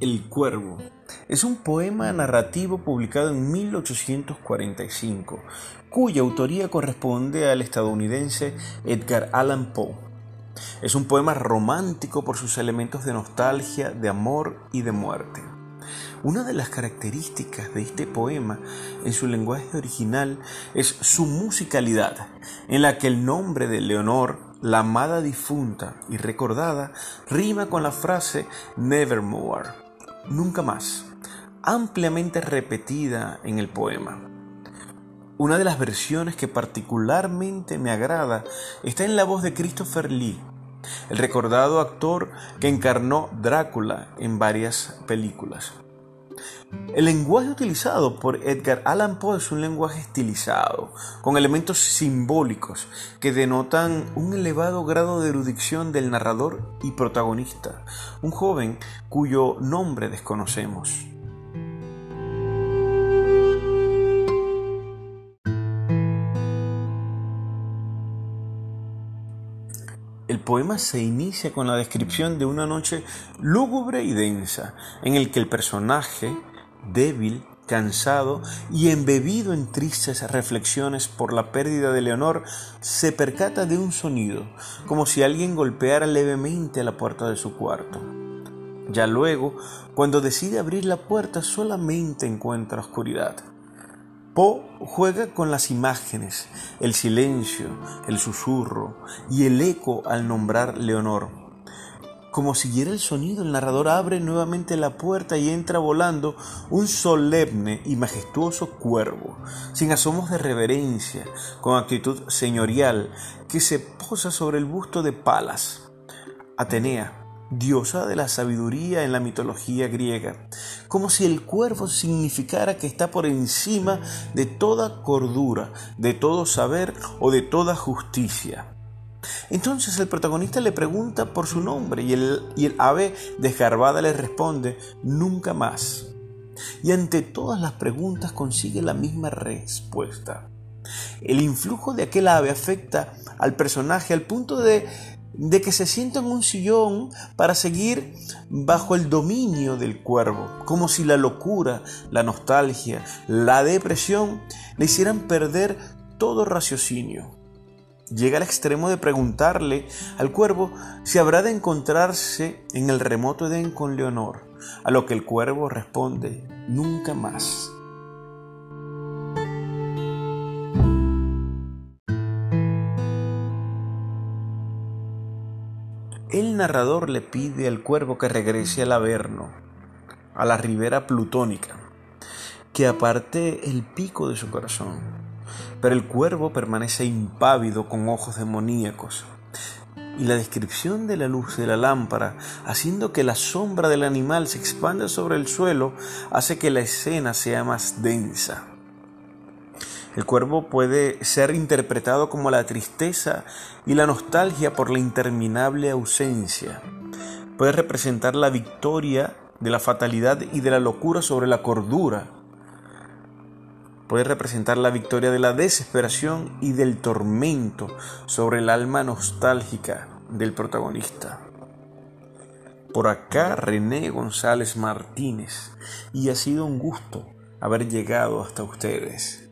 El Cuervo es un poema narrativo publicado en 1845, cuya autoría corresponde al estadounidense Edgar Allan Poe. Es un poema romántico por sus elementos de nostalgia, de amor y de muerte. Una de las características de este poema en su lenguaje original es su musicalidad, en la que el nombre de Leonor, la amada difunta y recordada, rima con la frase Nevermore, nunca más, ampliamente repetida en el poema. Una de las versiones que particularmente me agrada está en la voz de Christopher Lee, el recordado actor que encarnó Drácula en varias películas. El lenguaje utilizado por Edgar Allan Poe es un lenguaje estilizado, con elementos simbólicos que denotan un elevado grado de erudición del narrador y protagonista, un joven cuyo nombre desconocemos. El poema se inicia con la descripción de una noche lúgubre y densa, en el que el personaje, débil, cansado y embebido en tristes reflexiones por la pérdida de Leonor, se percata de un sonido, como si alguien golpeara levemente la puerta de su cuarto. Ya luego, cuando decide abrir la puerta, solamente encuentra oscuridad. Poe juega con las imágenes, el silencio, el susurro y el eco al nombrar Leonor. Como siguiera el sonido, el narrador abre nuevamente la puerta y entra volando un solemne y majestuoso cuervo, sin asomos de reverencia, con actitud señorial, que se posa sobre el busto de Palas. Atenea, diosa de la sabiduría en la mitología griega, como si el cuervo significara que está por encima de toda cordura, de todo saber o de toda justicia. Entonces el protagonista le pregunta por su nombre y el, ave desgarbada le responde, nunca más. Y ante todas las preguntas consigue la misma respuesta. El influjo de aquel ave afecta al personaje al punto de de que se sienta en un sillón para seguir bajo el dominio del cuervo, como si la locura, la nostalgia, la depresión le hicieran perder todo raciocinio. Llega al extremo de preguntarle al cuervo si habrá de encontrarse en el remoto Edén con Leonor, a lo que el cuervo responde, nunca más. El narrador le pide al cuervo que regrese al Averno, a la ribera plutónica, que aparte el pico de su corazón. Pero el cuervo permanece impávido con ojos demoníacos. Y la descripción de la luz de la lámpara, haciendo que la sombra del animal se expanda sobre el suelo, hace que la escena sea más densa. El cuervo puede ser interpretado como la tristeza y la nostalgia por la interminable ausencia. Puede representar la victoria de la fatalidad y de la locura sobre la cordura. Puede representar la victoria de la desesperación y del tormento sobre el alma nostálgica del protagonista. Por acá René González Martínez y ha sido un gusto haber llegado hasta ustedes.